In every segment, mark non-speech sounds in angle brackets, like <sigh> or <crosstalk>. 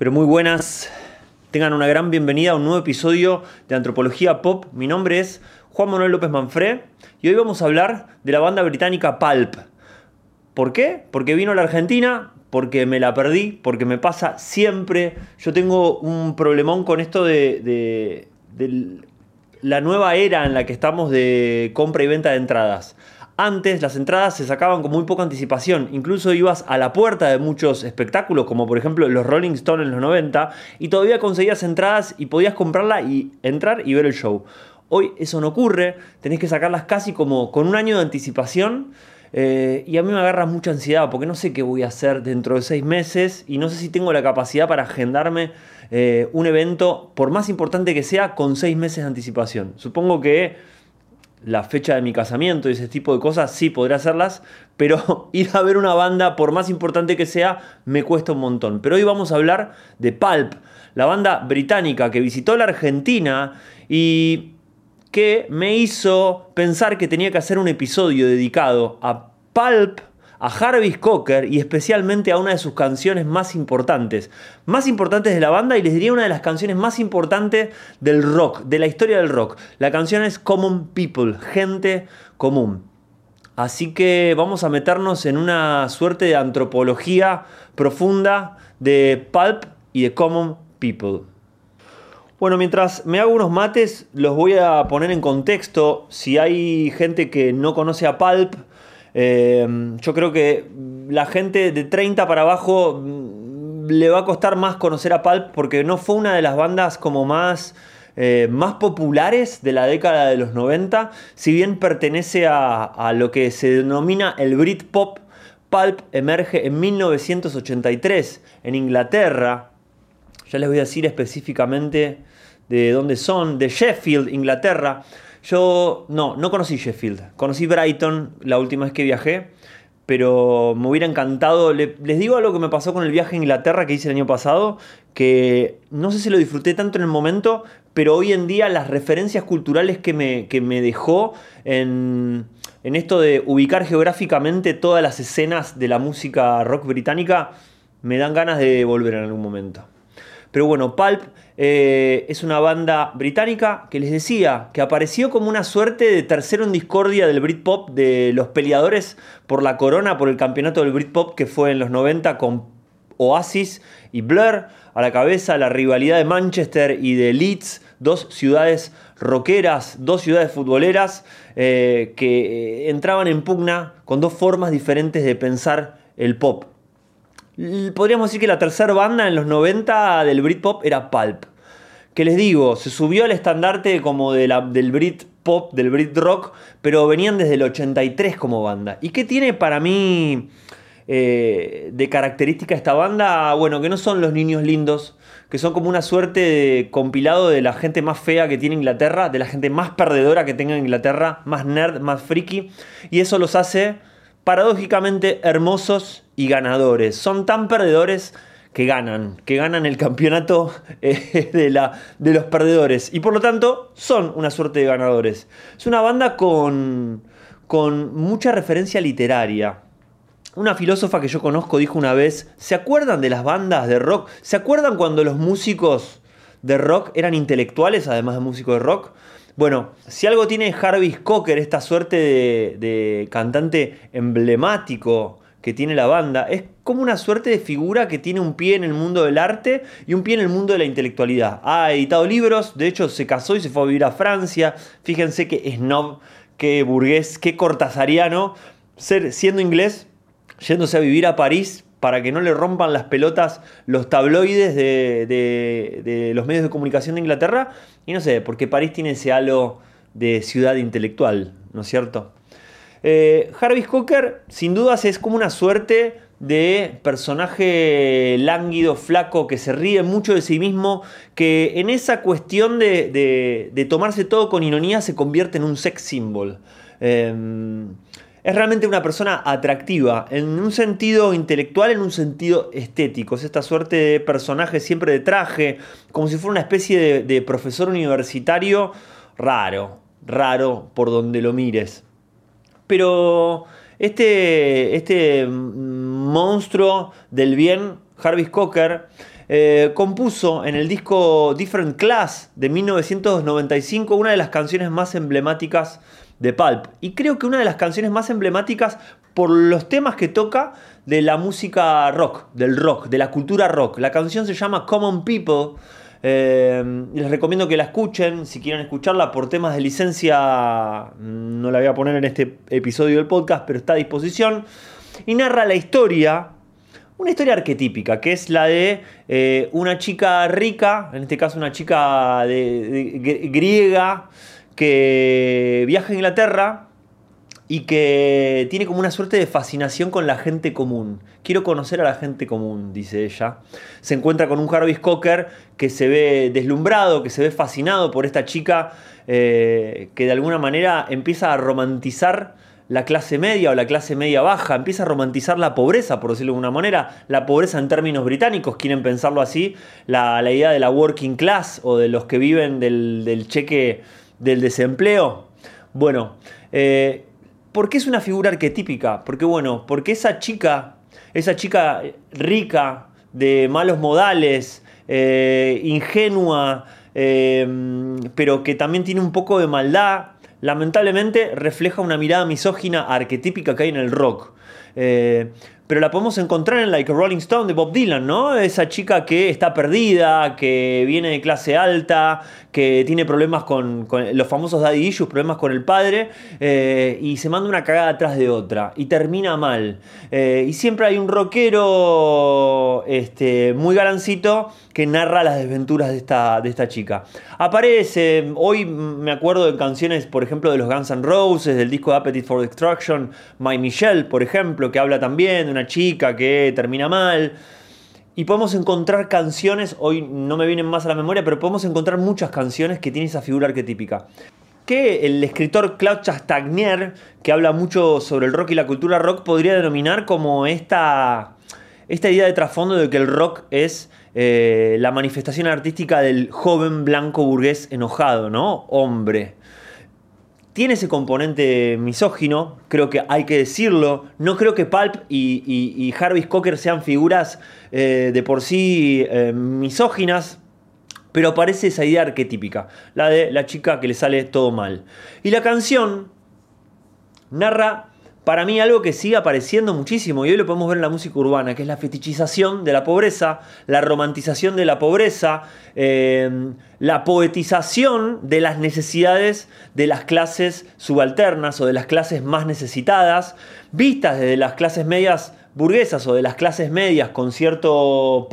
pero muy buenas. Tengan una gran bienvenida a un nuevo episodio de Antropología Pop. Mi nombre es Juan Manuel López Manfré y hoy vamos a hablar de la banda británica Pulp. ¿Por qué? Porque vino a la Argentina, porque me la perdí, porque me pasa siempre. Yo tengo un problemón con esto de, la nueva era en la que estamos de compra y venta de entradas. Antes las entradas se sacaban con muy poca anticipación, incluso ibas a la puerta de muchos espectáculos, como por ejemplo los Rolling Stones en los 90, y todavía conseguías entradas y podías comprarla y entrar y ver el show. Hoy eso no ocurre, tenés que sacarlas casi como con un año de anticipación. Eh, y a mí me agarra mucha ansiedad porque no sé qué voy a hacer dentro de seis meses y no sé si tengo la capacidad para agendarme eh, un evento, por más importante que sea, con seis meses de anticipación. Supongo que la fecha de mi casamiento y ese tipo de cosas, sí podré hacerlas, pero <laughs> ir a ver una banda, por más importante que sea, me cuesta un montón. Pero hoy vamos a hablar de Pulp, la banda británica que visitó la Argentina y que me hizo pensar que tenía que hacer un episodio dedicado a Pulp a Jarvis Cocker y especialmente a una de sus canciones más importantes. Más importantes de la banda y les diría una de las canciones más importantes del rock, de la historia del rock. La canción es Common People, gente común. Así que vamos a meternos en una suerte de antropología profunda de Pulp y de Common People. Bueno, mientras me hago unos mates, los voy a poner en contexto. Si hay gente que no conoce a Pulp, Em, yo creo que la gente de 30 para abajo mm, le va a costar más conocer a Pulp porque no fue una de las bandas como más, eh, más populares de la década de los 90. Si bien pertenece a, a lo que se denomina el Britpop, Pulp emerge en 1983 en Inglaterra. Ya les voy a decir específicamente de dónde son, de Sheffield, Inglaterra. Yo no, no conocí Sheffield, conocí Brighton la última vez que viajé, pero me hubiera encantado, les digo algo que me pasó con el viaje a Inglaterra que hice el año pasado, que no sé si lo disfruté tanto en el momento, pero hoy en día las referencias culturales que me, que me dejó en, en esto de ubicar geográficamente todas las escenas de la música rock británica, me dan ganas de volver en algún momento. Pero bueno, Pulp eh, es una banda británica que les decía que apareció como una suerte de tercero en discordia del Britpop, de los peleadores por la corona, por el campeonato del Britpop que fue en los 90 con Oasis y Blur a la cabeza, la rivalidad de Manchester y de Leeds, dos ciudades rockeras, dos ciudades futboleras eh, que eh, entraban en pugna con dos formas diferentes de pensar el pop podríamos decir que la tercera banda en los 90 del Britpop era Pulp. Que les digo, se subió al estandarte como del Britpop, del Brit Rock, pero venían desde el 83 como banda. ¿Y qué tiene para mí eh, de característica esta banda? Bueno, que no son los niños lindos, que son como una suerte de compilado de la gente más fea que tiene Inglaterra, de la gente más perdedora que tenga Inglaterra, más nerd, más friki, y eso los hace paradójicamente hermosos y ganadores. Son tan perdedores que ganan, que ganan el campeonato <laughs> eh, de, la, de los perdedores. Y por lo tanto son una suerte de ganadores. Es una banda con, con mucha referencia literaria. Una filósofa que yo conozco dijo una vez, ¿se acuerdan de las bandas de rock? ¿Se acuerdan cuando los músicos de rock eran intelectuales, además de músicos de rock? Bueno, si algo tiene Jarvis Cocker, esta suerte de, cantante emblemático que tiene la banda, es como una suerte de figura que tiene un pie en el mundo del arte y un pie en el mundo de la intelectualidad. Ha editado libros, de hecho se casó y se fue a vivir a Francia. Fíjense que snob, qué burgués, qué cortasariano, ser, siendo inglés, yéndose a vivir a París para que no le rompan las pelotas los tabloides de, los medios de comunicación de Inglaterra. Y no sé, porque París tiene ese halo de ciudad intelectual, ¿no es cierto? Eh, Jarvis Cocker, sin dudas, es como una suerte de personaje lánguido, flaco, que se ríe mucho de sí mismo, que en esa cuestión de, tomarse todo con ironía se convierte en un sex symbol. Em, es realmente una persona atractiva, en un sentido intelectual, en un sentido estético. Es esta suerte de personaje siempre de traje, como si fuera una especie de, profesor universitario raro, raro por donde lo mires. Pero este, este monstruo del bien, Jarvis Cocker, eh, compuso en el disco Different Class de 1995 una de las canciones más emblemáticas de Pulp. Y creo que una de las canciones más emblemáticas por los temas que toca de la música rock, del rock, de la cultura rock. La canción se llama Common People. Eh, les recomiendo que la escuchen, si quieren escucharla por temas de licencia, no la voy a poner en este episodio del podcast, pero está a disposición. Y narra la historia, una historia arquetípica, que es la de eh, una chica rica, en este caso una chica griega, que viaja a Inglaterra y que tiene como una suerte de fascinación con la gente común. Quiero conocer a la gente común, dice ella. Se encuentra con un Jarvis Cocker que se ve deslumbrado, que se ve fascinado por esta chica eh, que de alguna manera empieza a romantizar la clase media o la clase media baja, empieza a romantizar la pobreza, por decirlo de alguna manera, la pobreza en términos británicos, quieren pensarlo así, la, idea de la working class o de los que viven del, cheque del desempleo. Bueno, eh, ¿Por qué es una figura arquetípica? Porque bueno, porque esa chica, esa chica rica, de malos modales, eh, ingenua, eh, pero que también tiene un poco de maldad, lamentablemente refleja una mirada misógina arquetípica que hay en el rock. Eh, pero la podemos encontrar en Like a Rolling Stone de Bob Dylan, ¿no? Esa chica que está perdida, que viene de clase alta, que tiene problemas con, los famosos daddy issues, problemas con el padre, eh, y se manda una cagada atrás de otra, y termina mal. Eh, y siempre hay un rockero este, muy galancito que narra las desventuras de esta, de esta chica. Aparece, hoy me acuerdo de canciones, por ejemplo, de los Guns N' Roses, del disco Appetite for Destruction, My Michelle, por ejemplo, que habla también de una chica que termina mal. Y podemos encontrar canciones, hoy no me vienen más a la memoria, pero podemos encontrar muchas canciones que tienen esa figura arquetípica. Que el escritor Claude Chastagnier, que habla mucho sobre el rock y la cultura rock, podría denominar como esta, esta idea de trasfondo de que el rock es eh, la manifestación artística del joven blanco burgués enojado, ¿no? Hombre tiene ese componente misógino, creo que hay que decirlo. No creo que Pulp y, y, Cocker sean figuras eh, de por sí eh, misóginas, pero aparece esa idea arquetípica, la de la chica que le sale todo mal. Y la canción narra para mí algo que sigue apareciendo muchísimo y hoy lo podemos ver en la música urbana, que es la fetichización de la pobreza, la romantización de la pobreza, eh, la poetización de las necesidades de las clases subalternas o de las clases más necesitadas, vistas desde las clases medias burguesas o de las clases medias con cierto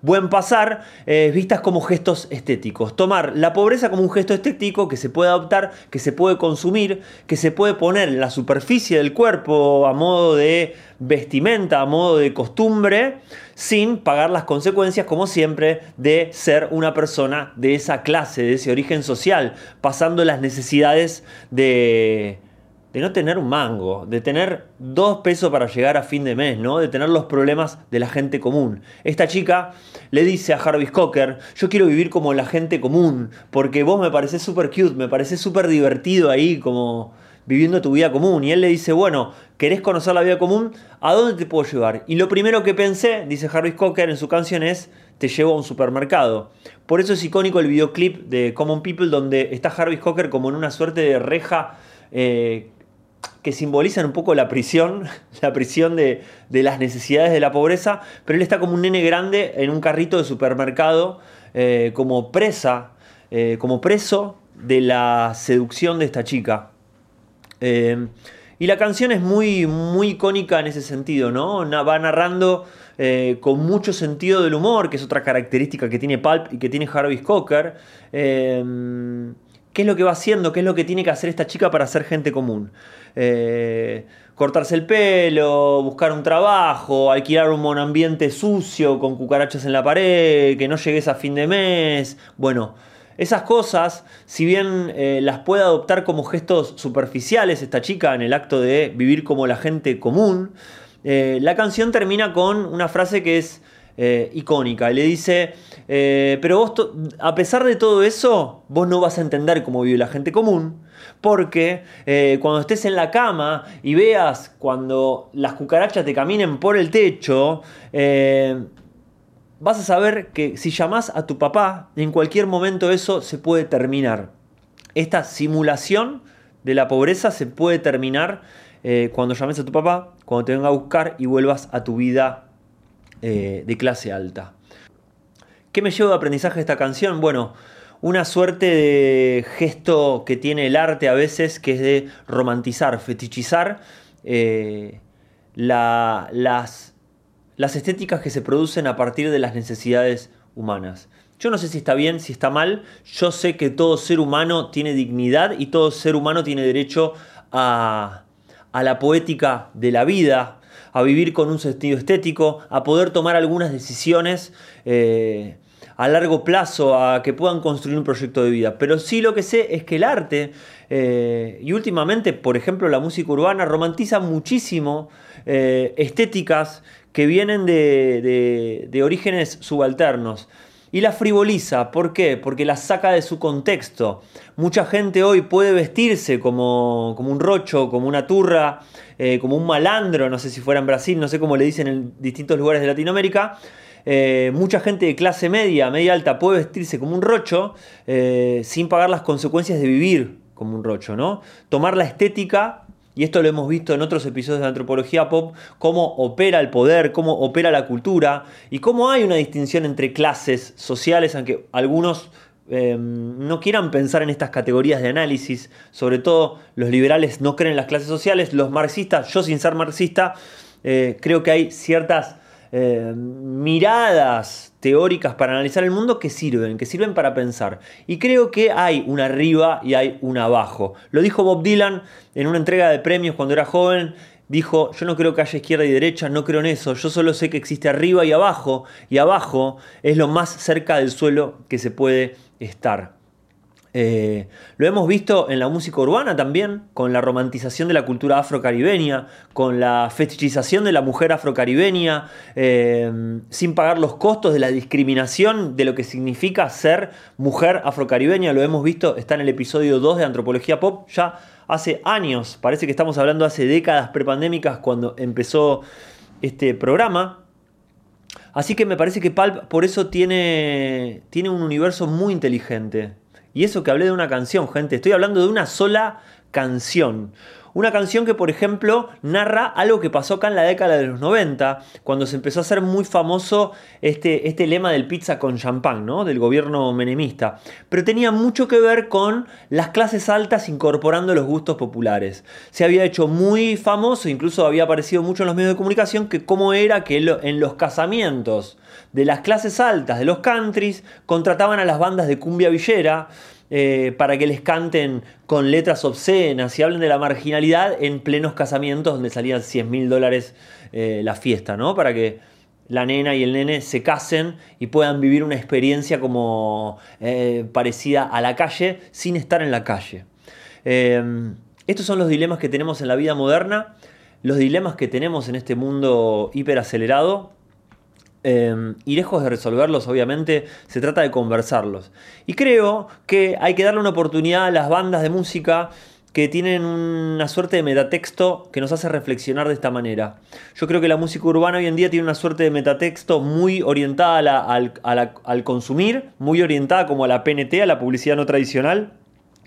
buen pasar, eh, vistas como gestos estéticos. Tomar la pobreza como un gesto estético que se puede adoptar, que se puede consumir, que se puede poner en la superficie del cuerpo a modo de vestimenta, a modo de costumbre, sin pagar las consecuencias, como siempre, de ser una persona de esa clase, de ese origen social, pasando las necesidades de de no tener un mango, de tener dos pesos para llegar a fin de mes, ¿no? De tener los problemas de la gente común. Esta chica le dice a Jarvis Cocker, yo quiero vivir como la gente común, porque vos me pareces súper cute, me pareces súper divertido ahí como viviendo tu vida común. Y él le dice, bueno, ¿querés conocer la vida común? ¿A dónde te puedo llevar? Y lo primero que pensé, dice Jarvis Cocker en su canción es, te llevo a un supermercado. Por eso es icónico el videoclip de Common People donde está Jarvis Cocker como en una suerte de reja. Eh, que simbolizan un poco la prisión, <laughs> la prisión de, las necesidades de la pobreza, pero él está como un nene grande en un carrito de supermercado, eh, como presa, eh, como preso de la seducción de esta chica. Eh, y la canción es muy, muy icónica en ese sentido, ¿no? Va narrando con mucho sentido del humor, que es otra característica que tiene Pulp y que tiene Jarvis Cocker qué es lo que va haciendo, qué es lo que tiene que hacer esta chica para ser gente común. Eh, cortarse el pelo, buscar un trabajo, alquilar un monoambiente sucio con cucarachas en la pared, que no llegues a fin de mes. Bueno, esas cosas, si bien eh, las puede adoptar como gestos superficiales esta chica en el acto de vivir como la gente común, eh, la canción termina con una frase que es eh, icónica. Le dice, eh, pero vos, a pesar de todo eso, vos no vas a entender cómo vive la gente común, porque eh, cuando estés en la cama y veas cuando las cucarachas te caminen por el techo, vas a saber que si llamas a tu papá, en cualquier momento eso se puede terminar. Esta simulación de la pobreza se puede terminar cuando llames a tu papá, cuando te venga a buscar y vuelvas a tu vida eh, de clase alta. ¿Qué me llevo de aprendizaje de esta canción? Bueno, una suerte de gesto que tiene el arte a veces, que es de romantizar, fetichizar eh, las, estéticas que se producen a partir de las necesidades humanas. Yo no sé si está bien, si está mal. Yo sé que todo ser humano tiene dignidad y todo ser humano tiene derecho a la poética de la vida, a vivir con un sentido estético, a poder tomar algunas decisiones eh, a largo plazo, a que puedan construir un proyecto de vida. Pero sí lo que sé es que el arte, eh, y últimamente, por ejemplo, la música urbana, romantiza muchísimo eh, estéticas que vienen de, de orígenes subalternos y la frivoliza. ¿Por qué? Porque la saca de su contexto. Mucha gente hoy puede vestirse como, como un rocho, como una turra, eh, como un malandro, no sé si fuera en Brasil, no sé cómo le dicen en distintos lugares de Latinoamérica. Eh, mucha gente de clase media, media alta, puede vestirse como un rocho eh, sin pagar las consecuencias de vivir como un rocho, ¿no? Tomar la estética y esto lo hemos visto en otros episodios de Antropología Pop, cómo opera el poder, cómo opera la cultura y cómo hay una distinción entre clases sociales, aunque algunos em, no quieran pensar en estas categorías de análisis, sobre todo los liberales no creen en las clases sociales, los marxistas, yo sin ser marxista, eh, creo que hay ciertas eh, miradas teóricas para analizar el mundo que sirven, que sirven para pensar. Y creo que hay un arriba y hay un abajo. Lo dijo Bob Dylan en una entrega de premios cuando era joven. Dijo, yo no creo que haya izquierda y derecha, no creo en eso, yo solo sé que existe arriba y abajo, y abajo es lo más cerca del suelo que se puede estar. Eh, lo hemos visto en la música urbana también, con la romantización de la cultura afrocaribeña, con la fetichización de la mujer afrocaribeña, eh, sin pagar los costos de la discriminación de lo que significa ser mujer afrocaribeña. Lo hemos visto, está en el episodio 2 de Antropología Pop, ya hace años, parece que estamos hablando hace décadas prepandémicas cuando empezó este programa. Así que me parece que Palp por eso tiene, tiene un universo muy inteligente. Y eso que hablé de una canción, gente, estoy hablando de una sola canción. Una canción que, por ejemplo, narra algo que pasó acá en la década de los 90, cuando se empezó a hacer muy famoso este, este lema del pizza con champán, ¿no? Del gobierno menemista. Pero tenía mucho que ver con las clases altas incorporando los gustos populares. Se había hecho muy famoso, incluso había aparecido mucho en los medios de comunicación, que cómo era que en los casamientos de las clases altas, de los countries, contrataban a las bandas de cumbia villera eh, para que les canten con letras obscenas y hablen de la marginalidad en plenos casamientos donde salían 100 mil dólares eh, la fiesta, ¿no? Para que la nena y el nene se casen y puedan vivir una experiencia como eh, parecida a la calle sin estar en la calle. estos son los dilemas que tenemos en la vida moderna, los dilemas que tenemos en este mundo hiperacelerado Em, y lejos de resolverlos, obviamente, se trata de conversarlos. Y creo que hay que darle una oportunidad a las bandas de música que tienen una suerte de metatexto que nos hace reflexionar de esta manera. Yo creo que la música urbana hoy en día tiene una suerte de metatexto muy orientada al, al consumir, muy orientada como a la PNT, a la publicidad no tradicional.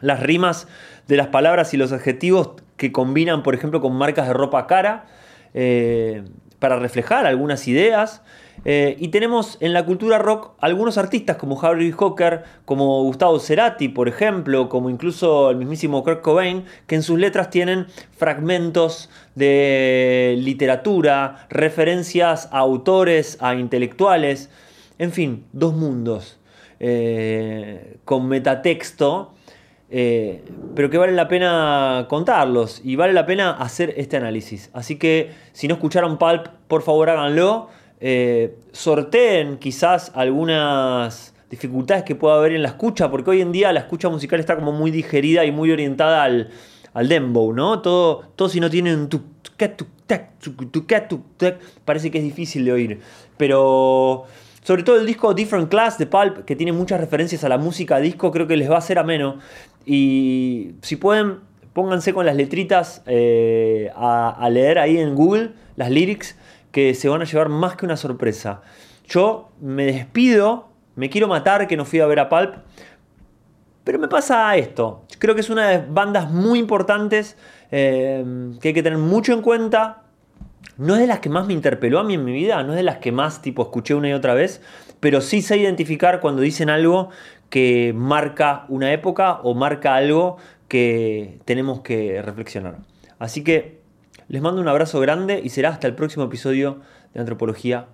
Las rimas de las palabras y los adjetivos que combinan, por ejemplo, con marcas de ropa cara, eh, para reflejar algunas ideas. Eh, y tenemos en la cultura rock algunos artistas como Harry Hawker, como Gustavo Cerati, por ejemplo, como incluso el mismísimo Kurt Cobain, que en sus letras tienen fragmentos de literatura, referencias a autores, a intelectuales, en fin, dos mundos eh, con metatexto. Eh, pero que vale la pena contarlos y vale la pena hacer este análisis. Así que si no escucharon Pulp, por favor háganlo eh, sorteen quizás algunas dificultades que pueda haber en la escucha, porque hoy en día la escucha musical está como muy digerida y muy orientada al, al dembow, ¿no? Todo, todo si no tiene un parece que es difícil de oír. Pero sobre todo el disco Different Class de Pulp, que tiene muchas referencias a la música disco, creo que les va a ser ameno. Y si pueden, pónganse con las letritas eh, a, a leer ahí en Google las lyrics que se van a llevar más que una sorpresa. Yo me despido, me quiero matar que no fui a ver a Pulp, pero me pasa esto. Creo que es una de las bandas muy importantes eh, que hay que tener mucho en cuenta. No es de las que más me interpeló a mí en mi vida, no es de las que más tipo escuché una y otra vez, pero sí sé identificar cuando dicen algo que marca una época o marca algo que tenemos que reflexionar. Así que les mando un abrazo grande y será hasta el próximo episodio de Antropología